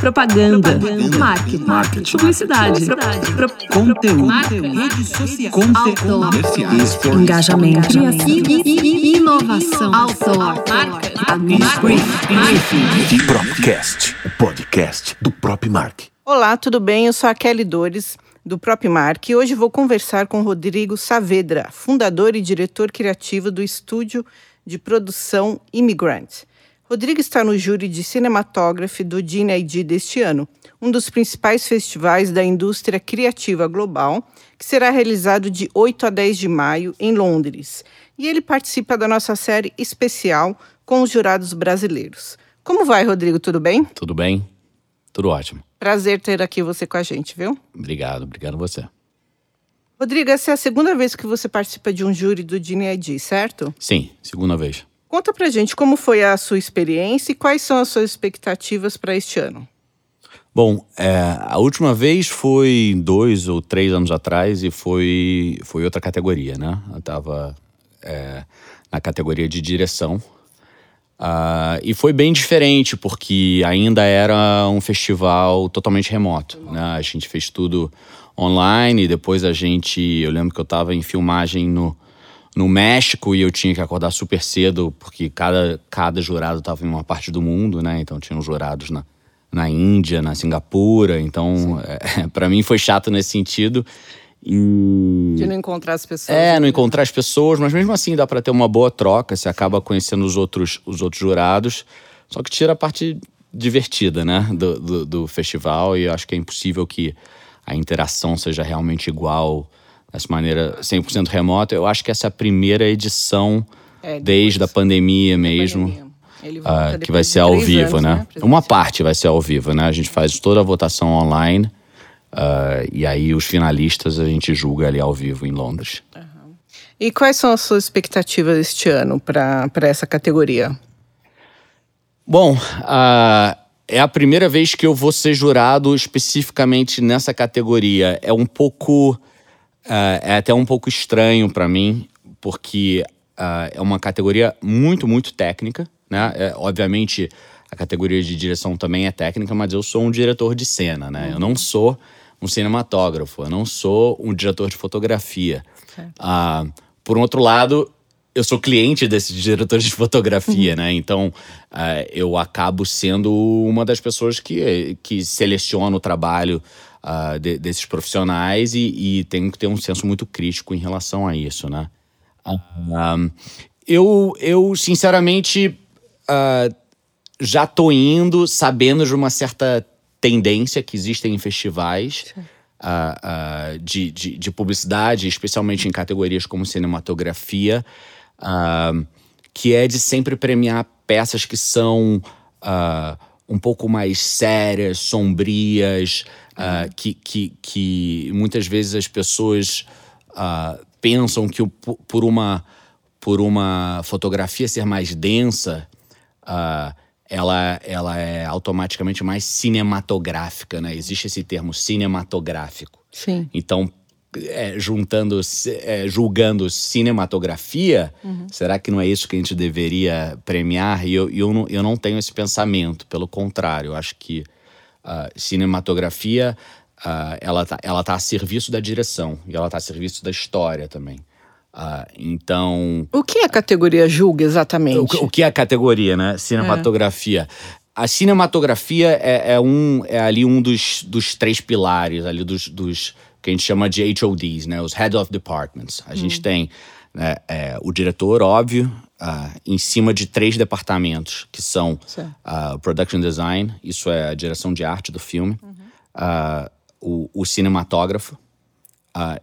Propaganda. Propaganda. Marketing. Marketing. Publicidade. Pro... Conteúdo. Marca. Rede social. Conteúdo. Engajamento. Inovação. Outdoor. Propcast. O podcast do Propmark. Olá, tudo bem? Eu sou a Kelly Dores do Propmark e hoje vou conversar com Rodrigo Saavedra, fundador e diretor criativo do estúdio de produção Immigrant. Rodrigo está no júri de cinematógrafo do DIN-ID deste ano, um dos principais festivais da indústria criativa global, que será realizado de 8 a 10 de maio em Londres. E ele participa da nossa série especial com os jurados brasileiros. Como vai, Rodrigo? Tudo bem? Tudo bem. Tudo ótimo. Prazer ter aqui você com a gente, viu? Obrigado, obrigado a você. Rodrigo, essa é a segunda vez que você participa de um júri do DIN-ID, certo? Sim, segunda vez. Conta pra gente como foi a sua experiência e quais são as suas expectativas para este ano. Bom, é, a última vez foi dois ou três anos atrás e foi, foi outra categoria, né? Eu estava é, na categoria de direção. Uh, e foi bem diferente, porque ainda era um festival totalmente remoto. Né? A gente fez tudo online, depois a gente. Eu lembro que eu estava em filmagem no, no México e eu tinha que acordar super cedo, porque cada, cada jurado estava em uma parte do mundo, né? Então tinham jurados na, na Índia, na Singapura. Então, é, para mim foi chato nesse sentido. E... De não encontrar as pessoas. É, não encontrar as pessoas, mas mesmo assim dá para ter uma boa troca, você acaba conhecendo os outros, os outros jurados. Só que tira a parte divertida, né, do, do, do festival, e eu acho que é impossível que a interação seja realmente igual dessa maneira 100% remota. Eu acho que essa é a primeira edição é, desde a pandemia mesmo. Uh, que vai ser ao vivo, anos, né? né? Uma parte vai ser ao vivo, né? A gente faz toda a votação online uh, e aí os finalistas a gente julga ali ao vivo em Londres. Uhum. E quais são as suas expectativas este ano para essa categoria? Bom, uh, é a primeira vez que eu vou ser jurado especificamente nessa categoria. É um pouco Uh, é até um pouco estranho para mim, porque uh, é uma categoria muito, muito técnica. Né? É, obviamente, a categoria de direção também é técnica, mas eu sou um diretor de cena. Né? Uhum. Eu não sou um cinematógrafo, eu não sou um diretor de fotografia. Uh, por outro lado, eu sou cliente desses diretores de fotografia, uhum. né? Então, uh, eu acabo sendo uma das pessoas que, que seleciona o trabalho uh, de, desses profissionais e, e tenho que ter um senso muito crítico em relação a isso, né? Uh, eu, eu, sinceramente, uh, já tô indo sabendo de uma certa tendência que existem em festivais uh, de, de, de, publicidade, especialmente em categorias como cinematografia, que é de sempre premiar peças que são um pouco mais sérias, sombrias, uh, que, que, que muitas vezes as pessoas uh, pensam que por uma, por uma fotografia ser mais densa, uh, ela, ela é automaticamente mais cinematográfica, né? Existe esse termo cinematográfico. Sim. Então, é, juntando, é, julgando cinematografia, uhum. será que não é isso que a gente deveria premiar? E eu, eu, não, eu não tenho esse pensamento, pelo contrário, eu acho que uh, cinematografia uh, ela está ela tá a serviço da direção e ela está a serviço da história também. Uh, então. O que a categoria julga exatamente? O, o que é a categoria, né? Cinematografia. É. A cinematografia é, é, um, é ali um dos, dos três pilares, ali dos, dos que a gente chama de HODs, né? Os Head of Departments. A hum. gente tem né, é, o diretor, óbvio, uh, em cima de três departamentos, que são uh, Production Design, isso é a direção de arte do filme, uhum. uh, o, o, cinematógrafo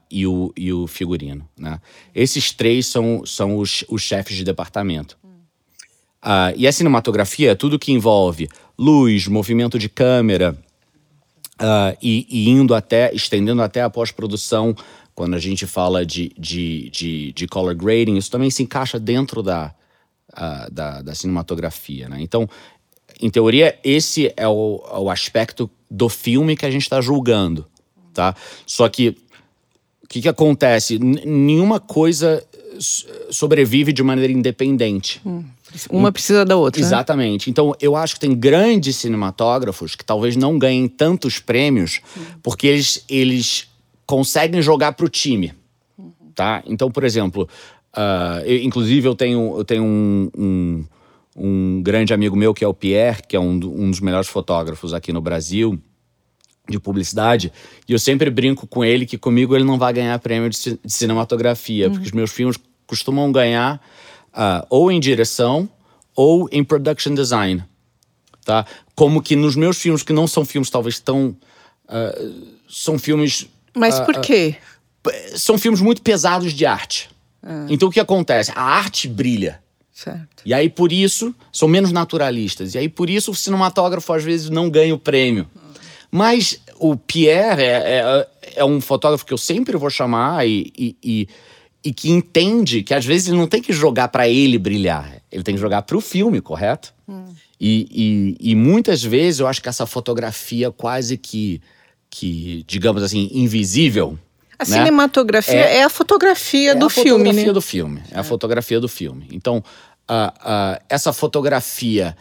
e, o, e o figurino. Né? Esses três são, são os, os chefes de departamento. Uhum. e a cinematografia é tudo que envolve luz, movimento de câmera, e, e indo até, estendendo até a pós-produção quando a gente fala de, de, de, de color grading, isso também se encaixa dentro da, da, da, cinematografia, né? Então, em teoria, esse é o, o aspecto do filme que a gente está julgando, tá? Só que o que, que acontece? N nenhuma coisa s- sobrevive de maneira independente. Uma precisa da outra. né? Exatamente. Então, eu acho que tem grandes cinematógrafos que talvez não ganhem tantos prêmios porque eles, eles conseguem jogar para o time. Tá? Então, por exemplo, ah, eu- inclusive eu tenho, eu tenho um, um, um grande amigo meu que é o Pierre, que é um, um dos melhores fotógrafos aqui no Brasil de publicidade, e eu sempre brinco com ele que comigo ele não vai ganhar prêmio de, ci- de cinematografia, porque os meus filmes costumam ganhar ah, ou em direção ou em production design, tá? Como que nos meus filmes que não são filmes talvez tão ah, são filmes Mas por quê? são filmes muito pesados de arte. Ah. Então o que acontece? A arte brilha. Certo. E aí, por isso, são menos naturalistas. E aí, por isso, o cinematógrafo às vezes não ganha o prêmio. Mas o Pierre é, é, é um fotógrafo que eu sempre vou chamar e, e, e, e que entende que às vezes ele não tem que jogar para ele brilhar, ele tem que jogar para o filme, correto? E, e, e muitas vezes eu acho que essa fotografia quase que, que digamos assim, invisível. A né? cinematografia é, a fotografia do é a filme, fotografia né? do filme. É a fotografia do filme. Então, essa fotografia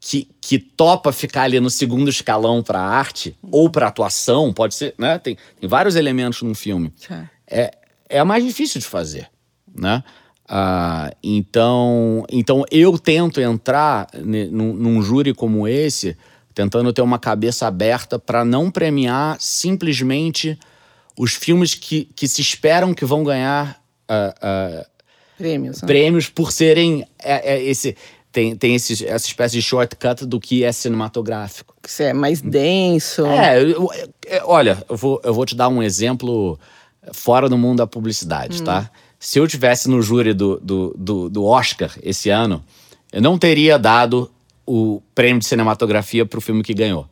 que, que topa ficar ali no segundo escalão para arte ou para atuação, pode ser, né? Tem, tem vários elementos num filme. Certo. É, é a mais difícil de fazer, né? Ah, então, então eu tento entrar num, num júri como esse, tentando ter uma cabeça aberta para não premiar simplesmente os filmes que, que se esperam que vão ganhar ah, ah, Prêmios. né? prêmios por serem é, é, esse tem, tem esse, essa espécie de shortcut do que é cinematográfico. Que é mais denso. É, eu- é, olha, eu vou, eu vou te dar um exemplo fora do mundo da publicidade, tá? Se eu tivesse no júri do, do, do, do Oscar esse ano, eu não teria dado o prêmio de cinematografia pro filme que ganhou.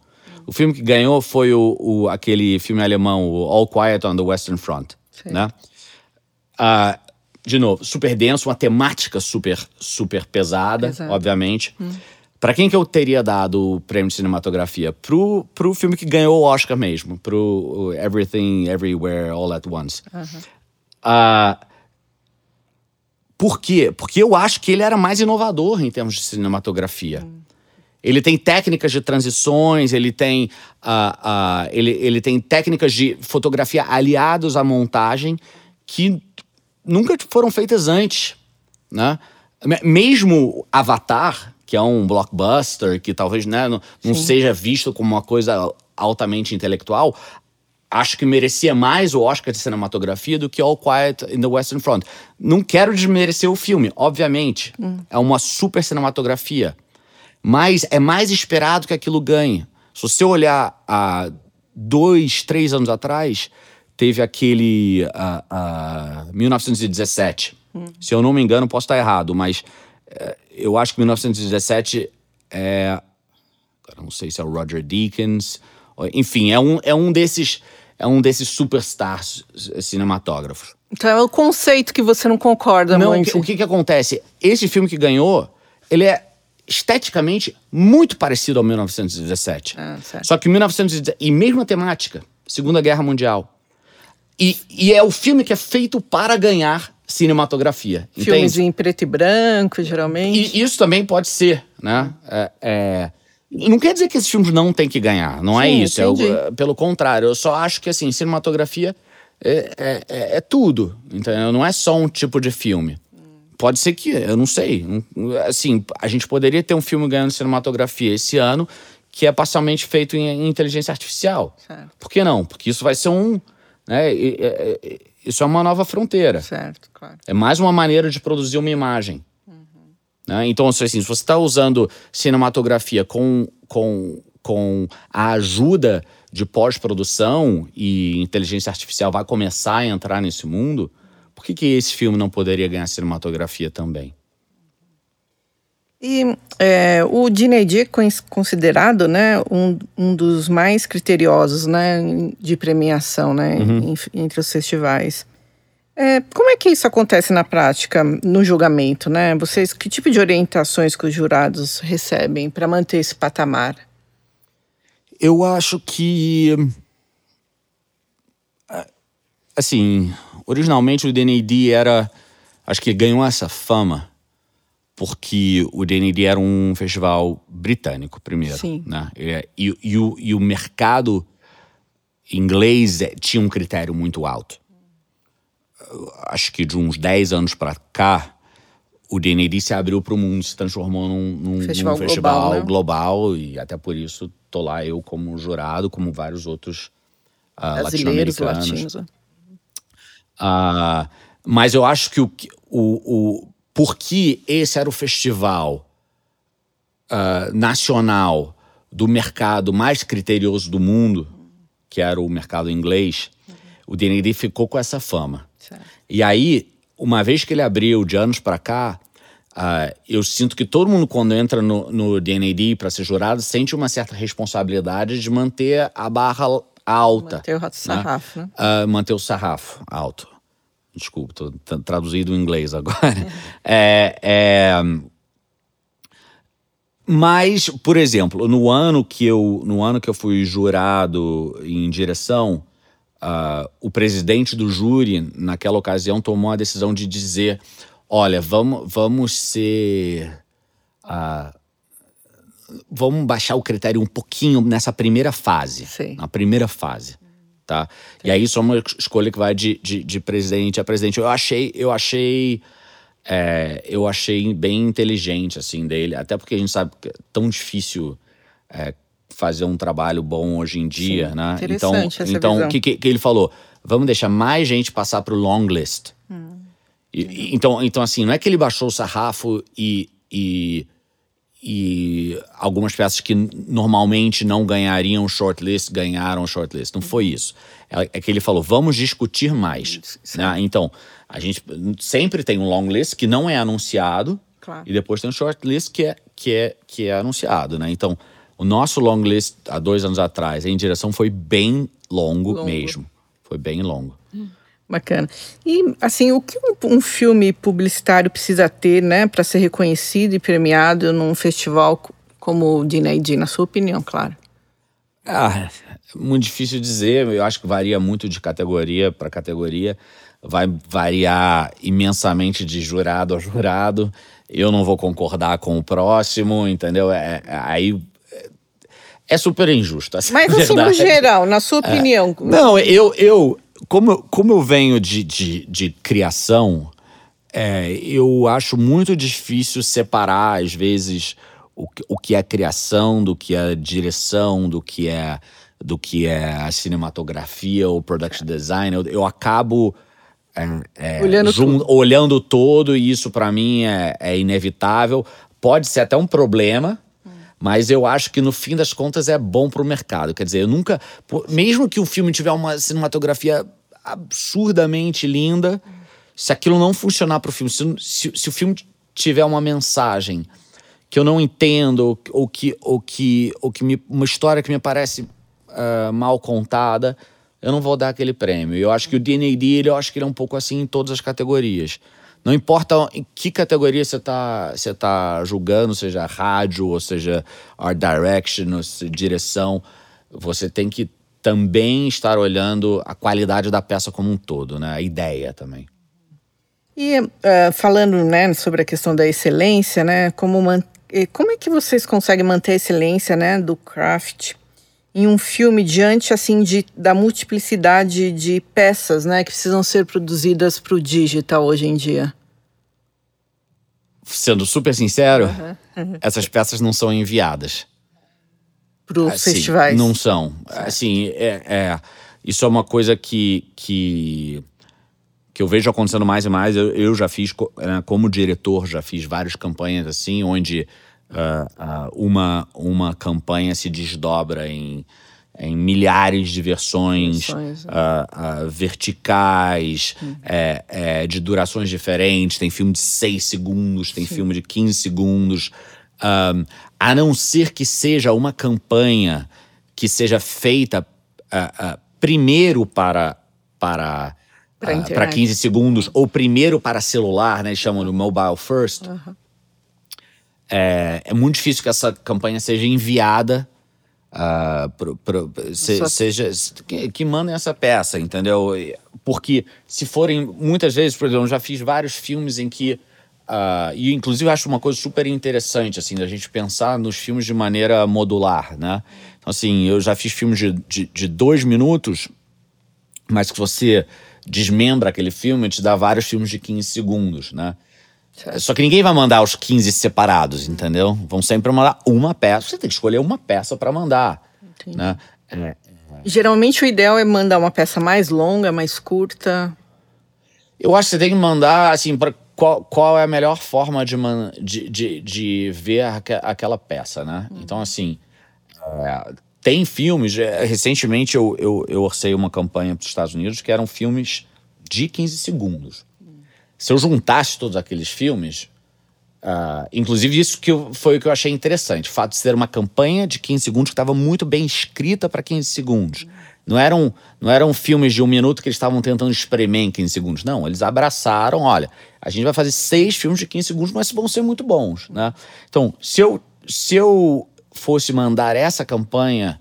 O filme que ganhou foi o, o- aquele filme alemão, o All Quiet on the Western Front, né? Ah, de novo, super denso, uma temática super, super pesada, Pesada. obviamente. Pra quem que eu teria dado o prêmio de cinematografia? Pro, pro filme que ganhou o Oscar mesmo, pro Everything, Everywhere, All at Once. Ah, por quê? Porque eu acho que ele era mais inovador em termos de cinematografia. Ele tem técnicas de transições, ele tem, ah, ah, ele, ele tem técnicas de fotografia aliados à montagem que nunca foram feitas antes, né? Me- Mesmo Avatar, que é um blockbuster, que talvez né, não, não seja visto como uma coisa altamente intelectual, acho que merecia mais o Oscar de cinematografia do que All Quiet in the Western Front. Não quero desmerecer o filme, obviamente. É uma super cinematografia. Mas é mais esperado que aquilo ganhe. Se você olhar há dois, três anos atrás, teve aquele ah, ah, 1917. Se eu não me engano, posso estar errado, mas eh, eu acho que 1917 é. não sei se é o Roger Deakins. Enfim, é um, é um desses. É um desses superstars cinematógrafos. Então é o conceito que você não concorda Não, o muito. que, o que acontece? Esse filme que ganhou, ele é esteticamente muito parecido ao 1917. Ah, certo. Só que 1917, e mesma temática, Segunda Guerra Mundial. E, e é o filme que é feito para ganhar cinematografia. Filmes entende? em preto e branco, geralmente. E isso também pode ser, né? É, é- Não quer dizer que esses filmes não têm que ganhar, não é Sim, isso. É o- entendi. é, pelo contrário, eu só acho que assim, cinematografia é, é- é- é tudo, entendeu? Não é só um tipo de filme. Pode ser que, eu não sei. Assim, a gente poderia ter um filme ganhando cinematografia esse ano que é parcialmente feito em, inteligência artificial. Certo. Por que não? Porque isso vai ser um. Né, isso é uma nova fronteira. Certo, claro. É mais uma maneira de produzir uma imagem. Né? Então, assim, se você está usando cinematografia com, com, com a ajuda de pós-produção e inteligência artificial vai começar a entrar nesse mundo, por que, que esse filme não poderia ganhar cinematografia também? E é, o DNAD é con- considerado né, um, um dos mais criteriosos né, de premiação né, Uhum. em- entre os festivais. É, como é que isso acontece na prática, no julgamento? Né? Vocês, que tipo de orientações que os jurados recebem para manter esse patamar? Eu acho que. ah, Assim, originalmente o DNAD era acho que ganhou essa fama porque o DND era um festival britânico, primeiro. Sim. Né? E, e, e o, e o mercado inglês é- tinha um critério muito alto. Acho que de uns 10 anos para cá, o DND se abriu para o mundo, se transformou num, num- num Festival festival, global, né? global, e até por isso tô lá eu como jurado, como vários outros Brasileiros, latino-americanos. Ah, mas eu acho que o, o, o porque esse era o festival ah, nacional do mercado mais criterioso do mundo, que era o mercado inglês, o DND ficou com essa fama. Certo. E aí, uma vez que ele abriu de anos pra cá, ah, eu sinto que todo mundo, quando entra no, no DND para ser jurado, sente uma certa responsabilidade de manter a barra alta. Manter o sarrafo, né? Ah, manter o sarrafo alto. Desculpa, tô traduzido em inglês agora. é, é, mas, por exemplo, no ano que eu, no ano que eu fui jurado em direção, ah, o presidente do júri, naquela ocasião, tomou a decisão de dizer: olha, vamos, vamos ser. ah, vamos baixar o critério um pouquinho nessa primeira fase. Sim. Na primeira fase. Tá? E aí isso é uma escolha que vai de, de, de presidente a presidente. Eu achei, eu achei. é, eu achei bem inteligente assim dele, até porque a gente sabe que é tão difícil é, fazer um trabalho bom hoje em dia, Sim, né? Então, então o que, que, ele falou? Vamos deixar mais gente passar pro long list. E- e- então, então, assim, não é que ele baixou o sarrafo e, e, e algumas peças que normalmente não ganhariam shortlist ganharam shortlist. Não foi isso. É, é que ele falou, vamos discutir mais. né? Então, a gente sempre tem um long list que não é anunciado Claro. e depois tem um shortlist que é, que é, que é anunciado, né? Então, o nosso long list, há dois anos atrás, em direção foi bem longo, Longo. mesmo. Foi bem longo. Bacana. E, assim, o que um, um filme publicitário precisa ter, né, para ser reconhecido e premiado num festival co- como o D&D, na sua opinião, claro? Ah, muito difícil dizer. Eu acho que varia muito de categoria para categoria. Vai variar imensamente de jurado a jurado. Eu não vou concordar com o próximo, entendeu? É, é- aí é, é super injusto. essa é a Mas, assim, no verdade. geral, na sua opinião, Não, eu, eu como, eu- como eu venho de, de, de criação, é, eu acho muito difícil separar, às vezes, o, que- o que é criação do que é direção, do que é, do que é a cinematografia ou production design. Eu, eu acabo. é, é, Olhando jun- olhando todo, e isso pra mim é, é inevitável. Pode ser até um problema, mas eu acho que no fim das contas é bom pro mercado. Quer dizer, eu nunca. Mesmo que o filme tiver uma cinematografia absurdamente linda, se aquilo não funcionar pro filme, se, se- se o filme tiver uma mensagem que eu não entendo, ou, que, ou que, ou que me- uma história que me parece ah, mal contada, eu não vou dar aquele prêmio. Eu acho que o D&D, ele, eu acho que ele é um pouco assim em todas as categorias. Não importa em que categoria você está você tá julgando, seja rádio, ou seja art direction, ou seja direção, você tem que também estar olhando a qualidade da peça como um todo, né? A ideia também. E eh, falando né, sobre a questão da excelência, né, como, man- como é que vocês conseguem manter a excelência né, do craft em um filme diante assim de, da multiplicidade de peças né, que precisam ser produzidas para o digital hoje em dia? Sendo super sincero, essas peças não são enviadas. Para os Assim, festivais? Não são. Assim, é, é- isso é uma coisa que, que, que eu vejo acontecendo mais e mais. Eu, eu já fiz, né, como diretor, já fiz várias campanhas assim, onde ah, ah, uma, uma campanha se desdobra em, em milhares de versões, Versões, né? ah, verticais, é, é, de durações diferentes. Tem filme de 6 segundos, tem filme de 15 segundos. A não ser que seja uma campanha que seja feita primeiro para, para, para 15 segundos, ou primeiro para celular, né? Chamam de mobile first. É, é muito difícil que essa campanha seja enviada ah, pro- pro- se- Só- seja que, que mandem essa peça, entendeu? Porque se forem, muitas vezes, por exemplo, eu já fiz vários filmes em que. Uh, e inclusive eu acho uma coisa super interessante, assim, da gente pensar nos filmes de maneira modular, né? Então, assim, eu já fiz filmes de, de, de dois minutos, mas que você desmembra aquele filme e te dá vários filmes de 15 segundos, né? Só que ninguém vai mandar os 15 separados, entendeu? Vão sempre mandar uma peça. Você tem que escolher uma peça para mandar, Entendi. né? É, Geralmente o ideal é mandar uma peça mais longa, mais curta. Eu acho que você tem que mandar, assim, pra qual, qual é a melhor forma de, man, de, de, de ver aqu aquela peça, né? Uhum. Então, assim, é, tem filmes. É, recentemente eu, eu, eu orcei uma campanha para os Estados Unidos que eram filmes de 15 segundos. Se eu juntasse todos aqueles filmes, Uh, inclusive, isso que eu, foi o que eu achei interessante. O fato de ser uma campanha de 15 segundos que estava muito bem escrita para 15 segundos. Não eram, não eram filmes de um minuto que eles estavam tentando espremer em 15 segundos. Não, eles abraçaram, olha, a gente vai fazer seis filmes de 15 segundos, mas vão ser muito bons, né? Então, se eu, se eu fosse mandar essa campanha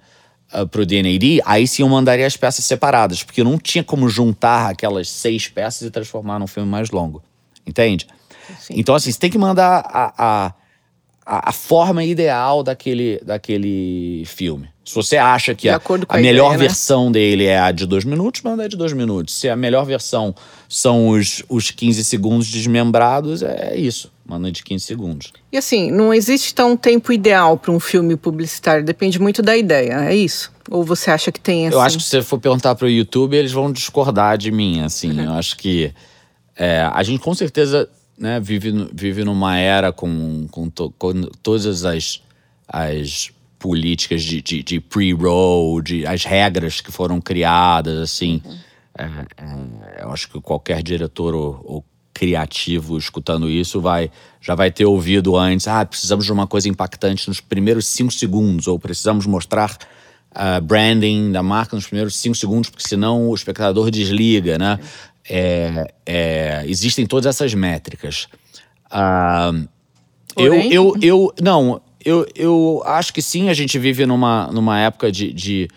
uh, pro DNAD, aí sim eu mandaria as peças separadas, porque não tinha como juntar aquelas seis peças e transformar num filme mais longo. Entende? Sim. Então, assim, você tem que mandar a, a, a, a, forma ideal daquele, daquele filme. Se você acha que a, a, melhor ideia, né? versão dele é a de dois minutos, manda a de dois minutos. Se a melhor versão são os, os 15 segundos desmembrados, é isso. Manda de 15 segundos. E assim, não existe tão tempo ideal para um filme publicitário, depende muito da ideia, é isso? Ou você acha que tem assim? Eu acho que se você for perguntar para o YouTube, eles vão discordar de mim, assim. Uhum. Eu acho que é, a gente com certeza né, vive, vive numa era com, com, to, com todas as, as políticas de, de, de pre-roll, de, as regras que foram criadas, assim. É, é, eu acho que qualquer diretor ou, ou, criativo escutando isso vai já vai ter ouvido antes, ah, precisamos de uma coisa impactante nos primeiros cinco segundos, ou precisamos mostrar uh, branding da marca nos primeiros cinco segundos, porque senão o espectador desliga, né? É, é, existem todas essas métricas. Ah, eu, eu, eu, não, eu, eu acho que sim, a gente vive numa, numa época de, de,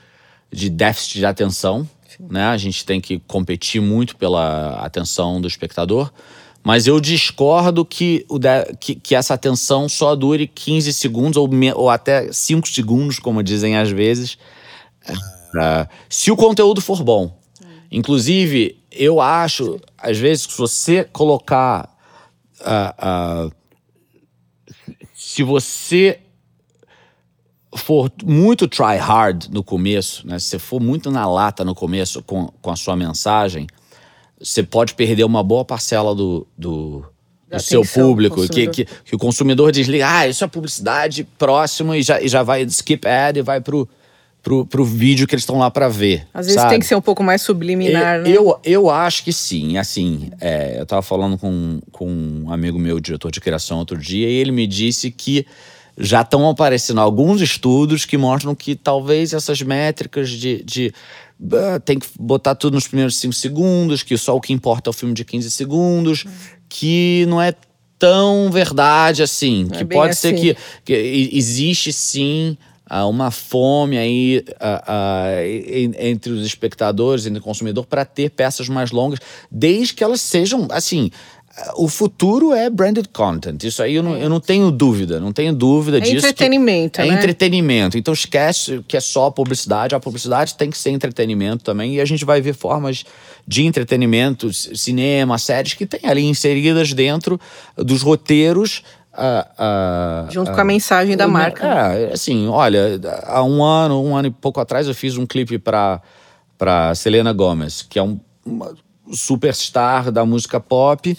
de déficit de atenção. Né? A gente tem que competir muito pela atenção do espectador. Mas eu discordo que, o que, que, essa atenção só dure 15 segundos ou, me, ou até 5 segundos, como dizem às vezes, uh, se o conteúdo for bom. Inclusive, eu acho, às vezes, que se você colocar. Uh, uh, se você for muito try hard no começo, né? Se você for muito na lata no começo com, com a sua mensagem, você pode perder uma boa parcela do, do, do seu público. Que, que, que, o consumidor desliga, ah, isso é publicidade próximo e já, e já vai skip ad e vai pro pro, pro vídeo que eles estão lá para ver. Às vezes sabe? tem que ser um pouco mais subliminar, eu, né? Eu, eu acho que sim. Assim, é, eu tava falando com, com um amigo meu, diretor de criação, outro dia, e ele me disse que já estão aparecendo alguns estudos que mostram que talvez essas métricas de, de uh, tem que botar tudo nos primeiros cinco segundos, que só o que importa é o filme de 15 segundos, que não é tão verdade assim. Não que é pode assim. ser que, que existe sim uh, uma fome aí uh, entre os espectadores, entre o consumidor, para ter peças mais longas, desde que elas sejam, assim, o futuro é branded content. Isso aí eu não, eu não tenho dúvida, não tenho dúvida é disso. Entretenimento, é né? entretenimento. Então esquece que é só publicidade. A publicidade tem que ser entretenimento também. E a gente vai ver formas de entretenimento, cinema, séries que tem ali inseridas dentro dos roteiros Uh, uh, Junto uh, com a mensagem da marca. É, assim, olha, há um ano, um ano e pouco atrás, eu fiz um clipe para para Selena Gomez, que é um, uma superstar da música pop.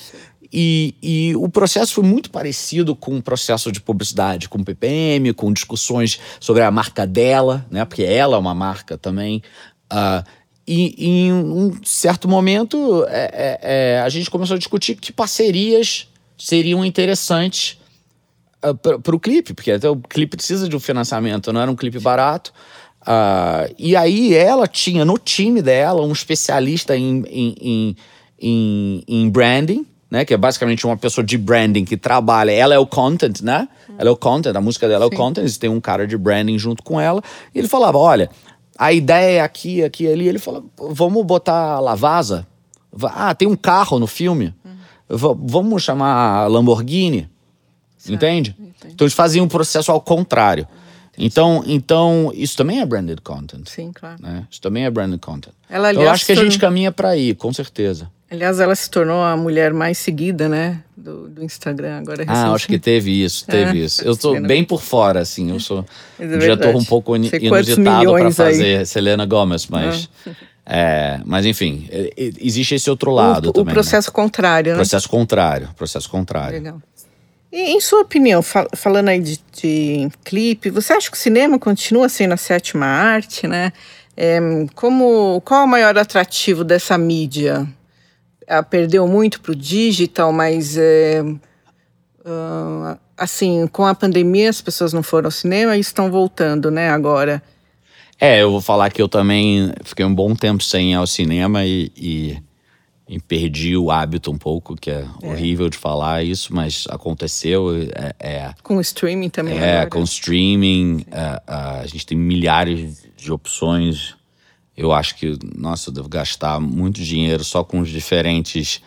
E, e, o processo foi muito parecido com o processo de publicidade, com PPM, com discussões sobre a marca dela, né? Porque ela é uma marca também. Uh, e, e, em um certo momento, é, é, é, a gente começou a discutir que parcerias seriam interessantes uh, para o clipe, porque até o clipe precisa de um financiamento, não era um clipe barato. Uh, e aí ela tinha no time dela um especialista em, em, em, em, branding, né? Que é basicamente uma pessoa de branding que trabalha. Ela é o content, né? Ela é o content, a música dela é o content. Tem um cara de branding junto com ela. E ele falava: olha, a ideia é aqui, aqui, ali. Ele falou: vamos botar a Lavasa Va- Ah, tem um carro no filme. Va- vamos chamar a Entende? Então eles fazem um processo ao contrário. Então, então, isso também é branded content. Sim, claro. Né? Isso também é branded content. Ela, Então, eu aliás, acho que a gente tornou- caminha para aí, com certeza. Aliás, ela se tornou a mulher mais seguida, né? Do, do Instagram agora. Ah, acho que teve isso, teve É, isso. Eu né? bem por fora, assim. Eu sou um é diretor verdade. um pouco Sei inusitado para milhões aí. fazer Selena Gomez, mas. é, mas enfim, é, é, existe esse outro lado o, também. o processo contrário, né? né? Processo contrário. Processo contrário. Legal. E, em sua opinião, fal- falando aí de, de clipe, você acha que o cinema continua sendo a sétima arte, né? É, como, qual o maior atrativo dessa mídia? Ela perdeu muito para o digital, mas é, ah, assim, com a pandemia as pessoas não foram ao cinema e estão voltando, né? Agora. É, eu vou falar que eu também fiquei um bom tempo sem ir ao cinema e, e- e perdi o hábito um pouco, que é, horrível de falar isso, mas aconteceu. É, é, Com o streaming também. é, agora. com streaming, é, a gente tem milhares de opções. Eu acho que, nossa, eu devo gastar muito dinheiro só com os diferentes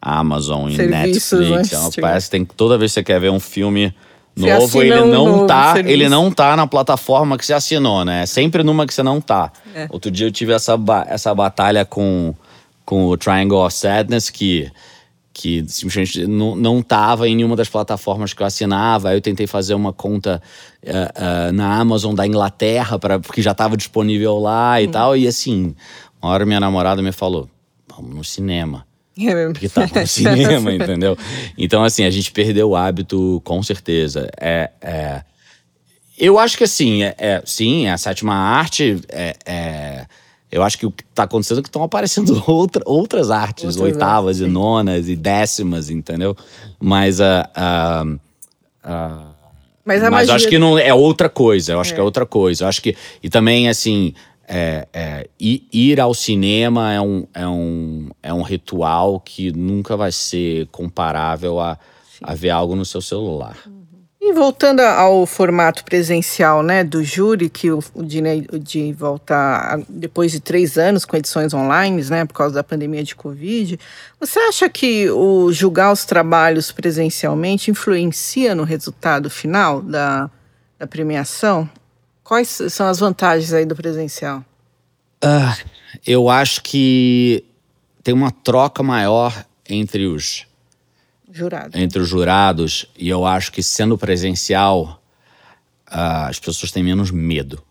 Amazon e Serviços, Netflix. É streaming. parece que tem, toda vez que você quer ver um filme novo, ele um não novo tá, serviço. ele não tá na plataforma que você assinou, né? É sempre numa que você não tá. É. Outro dia eu tive essa, ba- essa batalha com, com o Triangle of Sadness, que, que simplesmente não, não tava em nenhuma das plataformas que eu assinava. Aí eu tentei fazer uma conta eh, eh, na Amazon da Inglaterra, pra, porque já estava disponível lá Hum. e tal. E assim, uma hora minha namorada me falou: vamos no cinema. Porque tava no cinema, entendeu? Então, assim, a gente perdeu o hábito, com certeza. É, é- Eu acho que, assim, é, é- sim, a sétima arte é. É- Eu acho que o que tá acontecendo é que estão aparecendo outra, outras artes, Outras oitavas artes, e nonas e décimas, entendeu? Mas a. a- a- Mas a mas magia eu acho que não é outra coisa. Eu acho que é outra coisa. Eu acho que e também assim é, é, ir ao cinema é um, é um é um ritual que nunca vai ser comparável a, a ver algo no seu celular. Voltando ao formato presencial, né, do júri, que o, Dinei de voltar a- depois de três anos com edições online, né, por causa da pandemia de Covid, você acha que o julgar os trabalhos presencialmente influencia no resultado final da, da premiação? Quais são as vantagens aí do presencial? Eu acho que tem uma troca maior entre os Jurado. entre os jurados e eu acho que sendo presencial ah, as pessoas têm menos medo.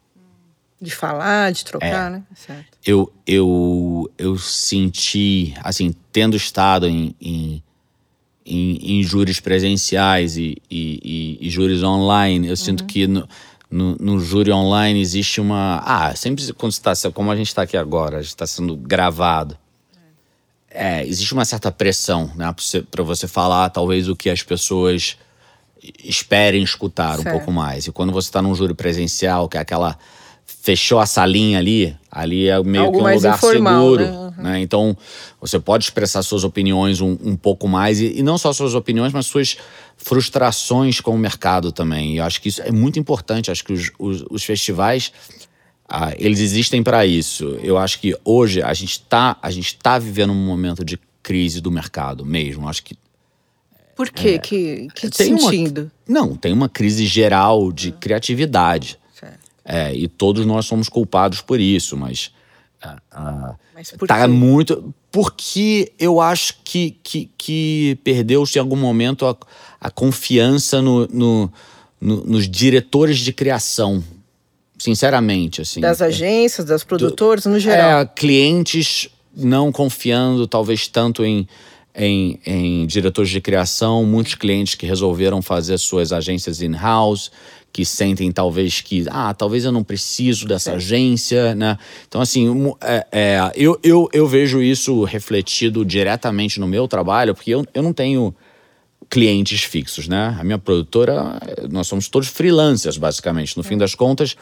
De falar, de trocar, né? Certo. eu, eu, eu senti, assim, tendo estado em, em, em, em júris presenciais e, e, e, e júris online, eu sinto que no, no, no júri online existe uma. Ah, sempre quando está. Como a gente está aqui agora, a gente está sendo gravado. É, existe uma certa pressão, né, para você, falar talvez o que as pessoas esperem escutar um Certo. pouco mais. E quando você está num júri presencial, que é aquela fechou a salinha ali, ali é meio Algo que um lugar informal, seguro, né? Uhum. né? Então você pode expressar suas opiniões um, um pouco mais e, e não só suas opiniões, mas suas frustrações com o mercado também. E eu acho que isso é muito importante. Acho que os, os, os festivais ah, eles existem para isso. Eu acho que hoje a gente está a gente tá vivendo um momento de crise do mercado mesmo. Acho que Por quê? que, que É. tem uma- não tem uma crise geral de criatividade. Certo. É, e todos nós somos culpados por isso, mas Mas por tá quê? muito. Porque eu acho que, que, que perdeu-se em algum momento a, a confiança no, no- no- nos diretores de criação. Sinceramente, assim. Das agências, das produtoras, no geral. É, clientes não confiando talvez tanto em, em, em diretores de criação, muitos clientes que resolveram fazer suas agências in-house, que sentem talvez que, ah, talvez eu não preciso dessa agência, né? Então, assim, é, é, eu, eu, eu vejo isso refletido diretamente no meu trabalho, porque eu, eu não tenho clientes fixos, né? A minha produtora, nós somos todos freelancers, basicamente. No fim das contas,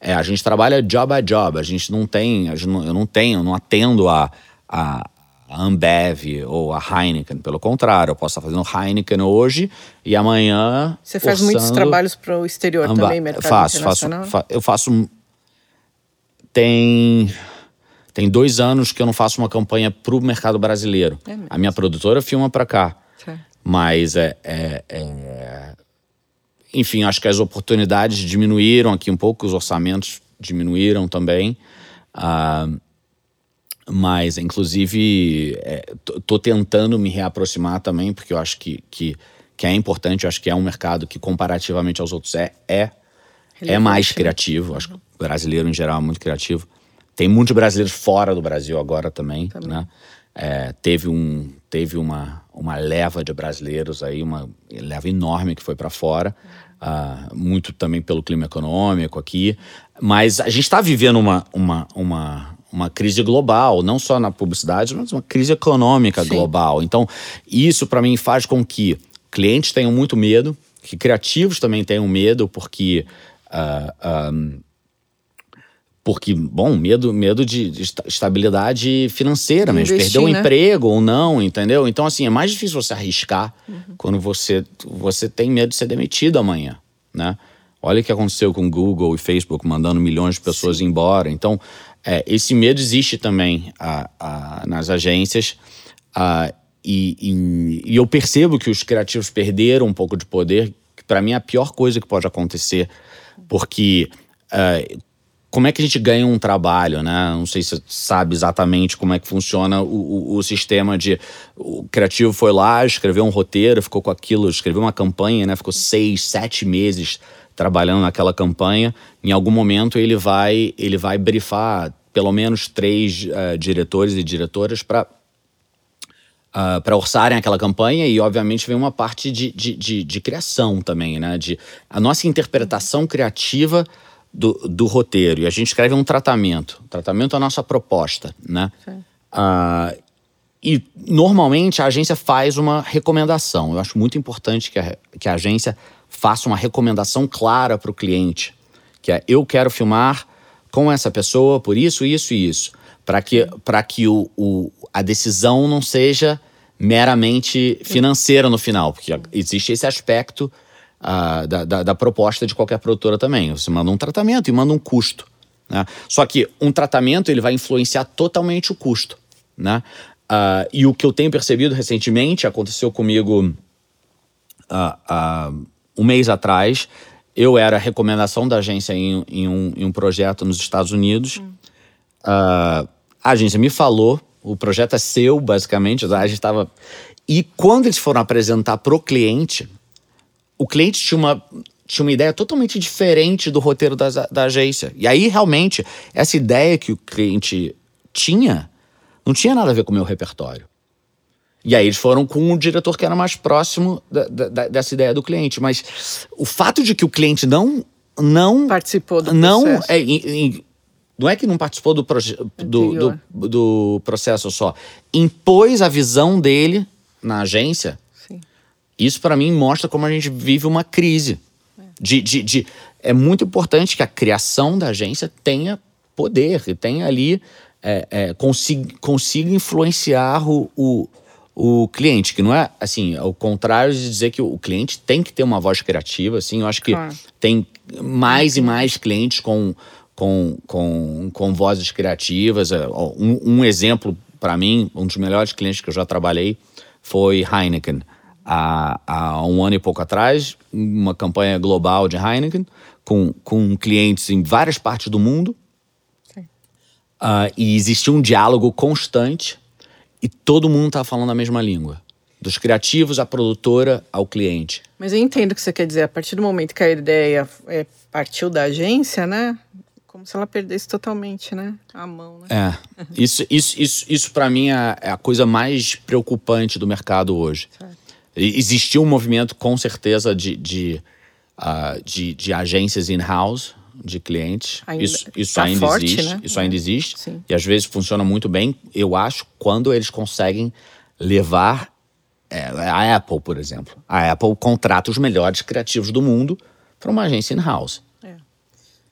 é, a gente trabalha job a job. A gente não tem, gente não- eu não tenho, eu não atendo a, a, a Ambev ou a Heineken. Pelo contrário, eu posso estar fazendo Heineken hoje e amanhã. Você faz muitos orçando trabalhos para o exterior Amba- também, mercado faço, faço, internacional? fa- eu faço. Tem. Tem dois anos que eu não faço uma campanha para o mercado brasileiro. É a minha produtora filma para cá. Mas é, é- é- Enfim, acho que as oportunidades diminuíram aqui um pouco, os orçamentos diminuíram também. Ah, mas, inclusive, é, tô, tô tentando me reaproximar também, porque eu acho que, que, que é importante, eu acho que é um mercado que, comparativamente aos outros, é, é, é mais né? criativo. Acho que o brasileiro, em geral, é muito criativo. Tem muitos brasileiros fora do Brasil agora também, né? É, teve um, teve uma, uma leva de brasileiros aí, uma leva enorme que foi para fora, ah, muito também pelo clima econômico aqui. Mas a gente está vivendo uma, uma, uma, uma crise global, não só na publicidade, mas uma crise econômica Sim. global. Então, isso para mim faz com que clientes tenham muito medo, que criativos também tenham medo, porque. ah, ah, porque, bom, medo, medo de, de esta- estabilidade financeira mesmo, Investir, perder o né? emprego ou não, entendeu? Então, assim, é mais difícil você arriscar quando você, você tem medo de ser demitido amanhã, né? Olha o que aconteceu com Google e Facebook mandando milhões de pessoas embora. Então, é, esse medo existe também ah, ah, nas agências. ah, e, e- e eu percebo que os criativos perderam um pouco de poder, que para mim é a pior coisa que pode acontecer, porque ah, como é que a gente ganha um trabalho, né? Não sei se você sabe exatamente como é que funciona o, o- o sistema de. O criativo foi lá, escreveu um roteiro, ficou com aquilo, escreveu uma campanha, né? Ficou seis, sete meses trabalhando naquela campanha. Em algum momento ele vai, ele vai brifar pelo menos três eh, diretores e diretoras para para orçarem aquela campanha e, obviamente, vem uma parte de, de, de, de criação também, né? De a nossa interpretação criativa do, do roteiro. E a gente escreve um tratamento. O tratamento é a nossa proposta, né? Ah, e, normalmente, a agência faz uma recomendação. Eu acho muito importante que a, que a agência faça uma recomendação clara para o cliente. Que é, eu quero filmar com essa pessoa por isso, isso e isso. Para que, pra que o, o- a decisão não seja meramente financeira no final. Porque existe esse aspecto ah, da, da, da proposta de qualquer produtora também. Você manda um tratamento e manda um custo. Né? Só que um tratamento ele vai influenciar totalmente o custo. Né? Ah, e o que eu tenho percebido recentemente, aconteceu comigo ah, ah, um mês atrás, eu era recomendação da agência em, em um, em um projeto nos Estados Unidos. Ah, a agência me falou, o projeto é seu, basicamente. A gente estava. E quando eles foram apresentar pro cliente, o cliente tinha uma, tinha uma ideia totalmente diferente do roteiro da, da agência. E aí, realmente, essa ideia que o cliente tinha não tinha nada a ver com o meu repertório. E aí eles foram com o diretor que era mais próximo da- da- dessa ideia do cliente. Mas o fato de que o cliente não. não Participou do não processo. é, em- em- não é que não participou do, proje- do, do, do processo só. Impôs a visão dele na agência. Isso para mim mostra como a gente vive uma crise. De, de, de- é muito importante que a criação da agência tenha poder e tenha ali é, é, consiga, consiga influenciar o, o, o cliente, que não é assim, ao contrário de dizer que o cliente tem que ter uma voz criativa, assim, eu acho que Claro. tem mais e mais clientes com, com, com, com vozes criativas. É, Um, um exemplo, para mim, um dos melhores clientes que eu já trabalhei foi Heineken. Há, há um ano e pouco atrás, uma campanha global de Heineken, com, com clientes em várias partes do mundo. Ah, e existia um diálogo constante e todo mundo estava falando a mesma língua. Dos criativos à produtora ao cliente. Mas eu entendo o que você quer dizer. A partir do momento que a ideia é, partiu da agência, né? Como se ela perdesse totalmente, né? A mão, né? É. Isso, isso, isso, isso para mim é, é a coisa mais preocupante do mercado hoje. E- Existiu um movimento, com certeza, de, de, ah, de, de agências in-house, de clientes. Ainda isso isso tá ainda forte, existe. né? Isso É. ainda existe. Sim. E às vezes funciona muito bem, eu acho, quando eles conseguem levar. é, a Apple, por exemplo. A Apple contrata os melhores criativos do mundo para uma agência in-house. né?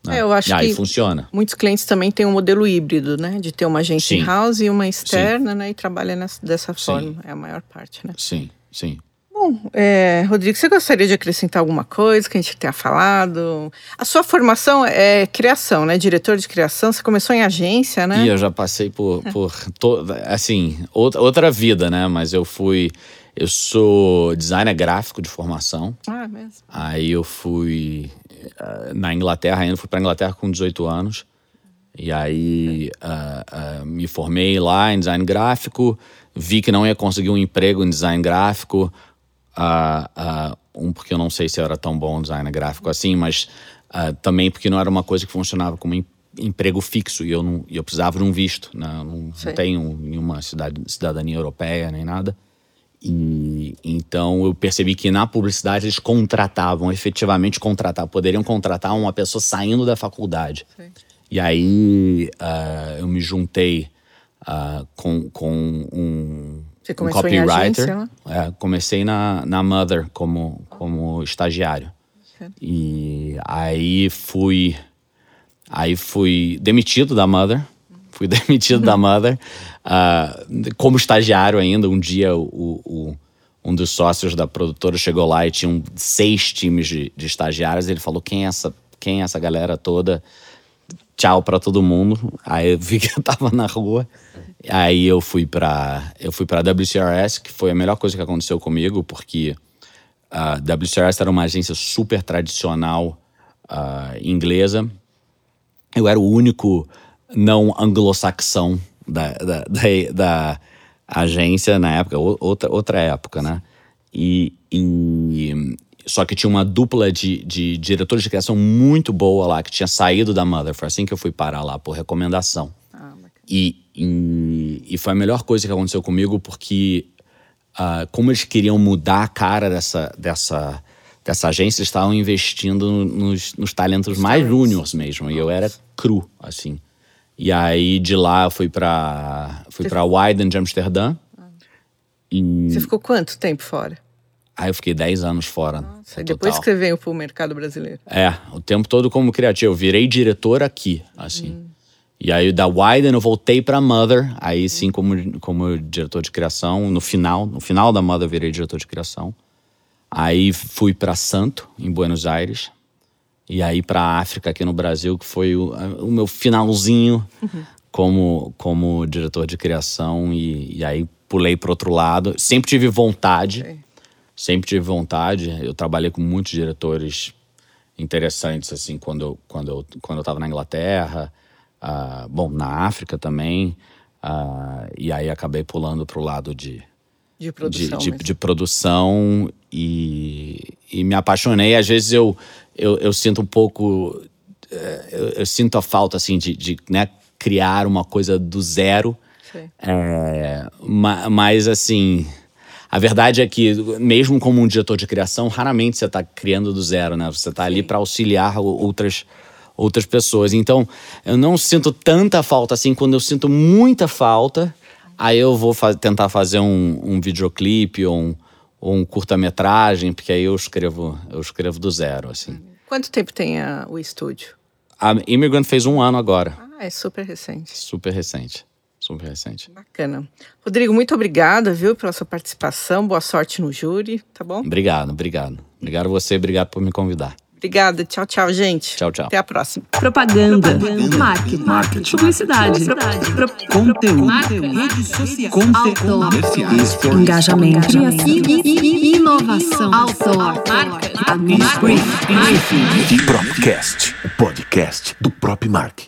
É, eu acho e aí que funciona. muitos clientes também têm um modelo híbrido, né? De ter uma agência Sim. in-house e uma externa, né? E trabalha nessa, dessa Sim. forma. É a maior parte, né? Sim, sim. Bom, é, Rodrigo, você gostaria de acrescentar alguma coisa que a gente tenha falado? A sua formação é criação, né? Diretor de criação. Você começou em agência, né? E eu já passei por, por to, assim, outra, outra vida, né? Mas eu fui. Eu sou designer gráfico de formação. Ah, mesmo. Aí eu fui uh, na Inglaterra ainda, fui para Inglaterra com 18 anos. E aí uh, uh, me formei lá em design gráfico, vi que não ia conseguir um emprego em design gráfico. Um, porque eu não sei se eu era tão bom designer gráfico assim, mas também porque não era uma coisa que funcionava como em, emprego fixo e eu, não, eu precisava de um visto. Né? Não, não tenho nenhuma cidade, cidadania europeia nem nada. E então eu percebi que na publicidade eles contratavam, efetivamente contratavam, poderiam contratar uma pessoa saindo da faculdade. Sim. E aí uh, eu me juntei uh, com, com um, Você um copywriter. É, comecei na, na Mother como, como estagiário. Sim. E aí fui, aí fui demitido da Mother fui demitido da Mother uh, como estagiário ainda. Um dia o, o, um dos sócios da produtora chegou lá e tinham seis times de, de estagiários. ele falou: quem é essa, quem é essa galera toda? Tchau para todo mundo. Aí eu vi que eu tava na rua. Aí eu fui para eu fui para WCRS, que foi a melhor coisa que aconteceu comigo, porque a uh, WCRS era uma agência super tradicional uh, inglesa. Eu era o único não anglo-saxão da, da, da, da, agência na época, outra, outra época, né? E, e só que tinha uma dupla de, de diretores de criação muito boa lá, que tinha saído da Mother. Foi assim que eu fui parar lá, por recomendação. Ah, e, e, e, foi a melhor coisa que aconteceu comigo, porque uh, como eles queriam mudar a cara dessa, dessa, dessa agência, eles estavam investindo nos, nos talentos mais júniores mesmo. E eu era cru, assim. E aí de lá eu fui para fui para Wyden de Amsterdã. Ah. E... Você ficou quanto tempo fora? Aí eu fiquei 10 anos fora. Nossa, depois que você veio pro mercado brasileiro. É, o tempo todo como criativo. Eu virei diretor aqui, assim. Hum. E aí da Wyden eu voltei para Mother, aí sim como, como diretor de criação. No final, no final da Mother eu virei diretor de criação. Aí fui para Santo, em Buenos Aires e aí para a África aqui no Brasil, que foi o, o meu finalzinho uhum. como, como diretor de criação. E, e aí pulei para outro lado. Sempre tive vontade, okay. Sempre tive vontade. Eu trabalhei com muitos diretores interessantes, assim, quando eu, quando eu, quando eu estava na Inglaterra, uh, bom, na África também. Uh, e aí acabei pulando para o lado de, de produção, de, de, de, produção e, e me apaixonei. Às vezes eu, eu, eu sinto um pouco. Eh, eu, eu, sinto a falta, assim, de, de né, criar uma coisa do zero. É, mas, assim. A verdade é que, mesmo como um diretor de criação, raramente você está criando do zero, né? Você está ali para auxiliar outras, outras pessoas. Então, eu não sinto tanta falta assim. Quando eu sinto muita falta, aí eu vou fa tentar fazer um, um videoclipe ou um, ou um curta-metragem, porque aí eu escrevo, eu escrevo do zero, assim. Quanto tempo tem a, o estúdio? A Immigrant fez um ano agora. Ah, é super recente. Super recente. Super recente. Bacana. Rodrigo, muito obrigada, viu, pela sua participação. Boa sorte no júri, tá bom? Obrigado, obrigado. Obrigado a você, obrigado por me convidar. Obrigada. Tchau, tchau, gente. Tchau, tchau. Até a próxima. Propaganda. Propaganda. Marketing. Marketing. Publicidade. Publicidade. Pro... Conteúdo. Conteúdo. Rede social. Conteúdo. Engajamento. Inovação. Outdoor. Marca. Marca. Propcast. O podcast do próprio Mark.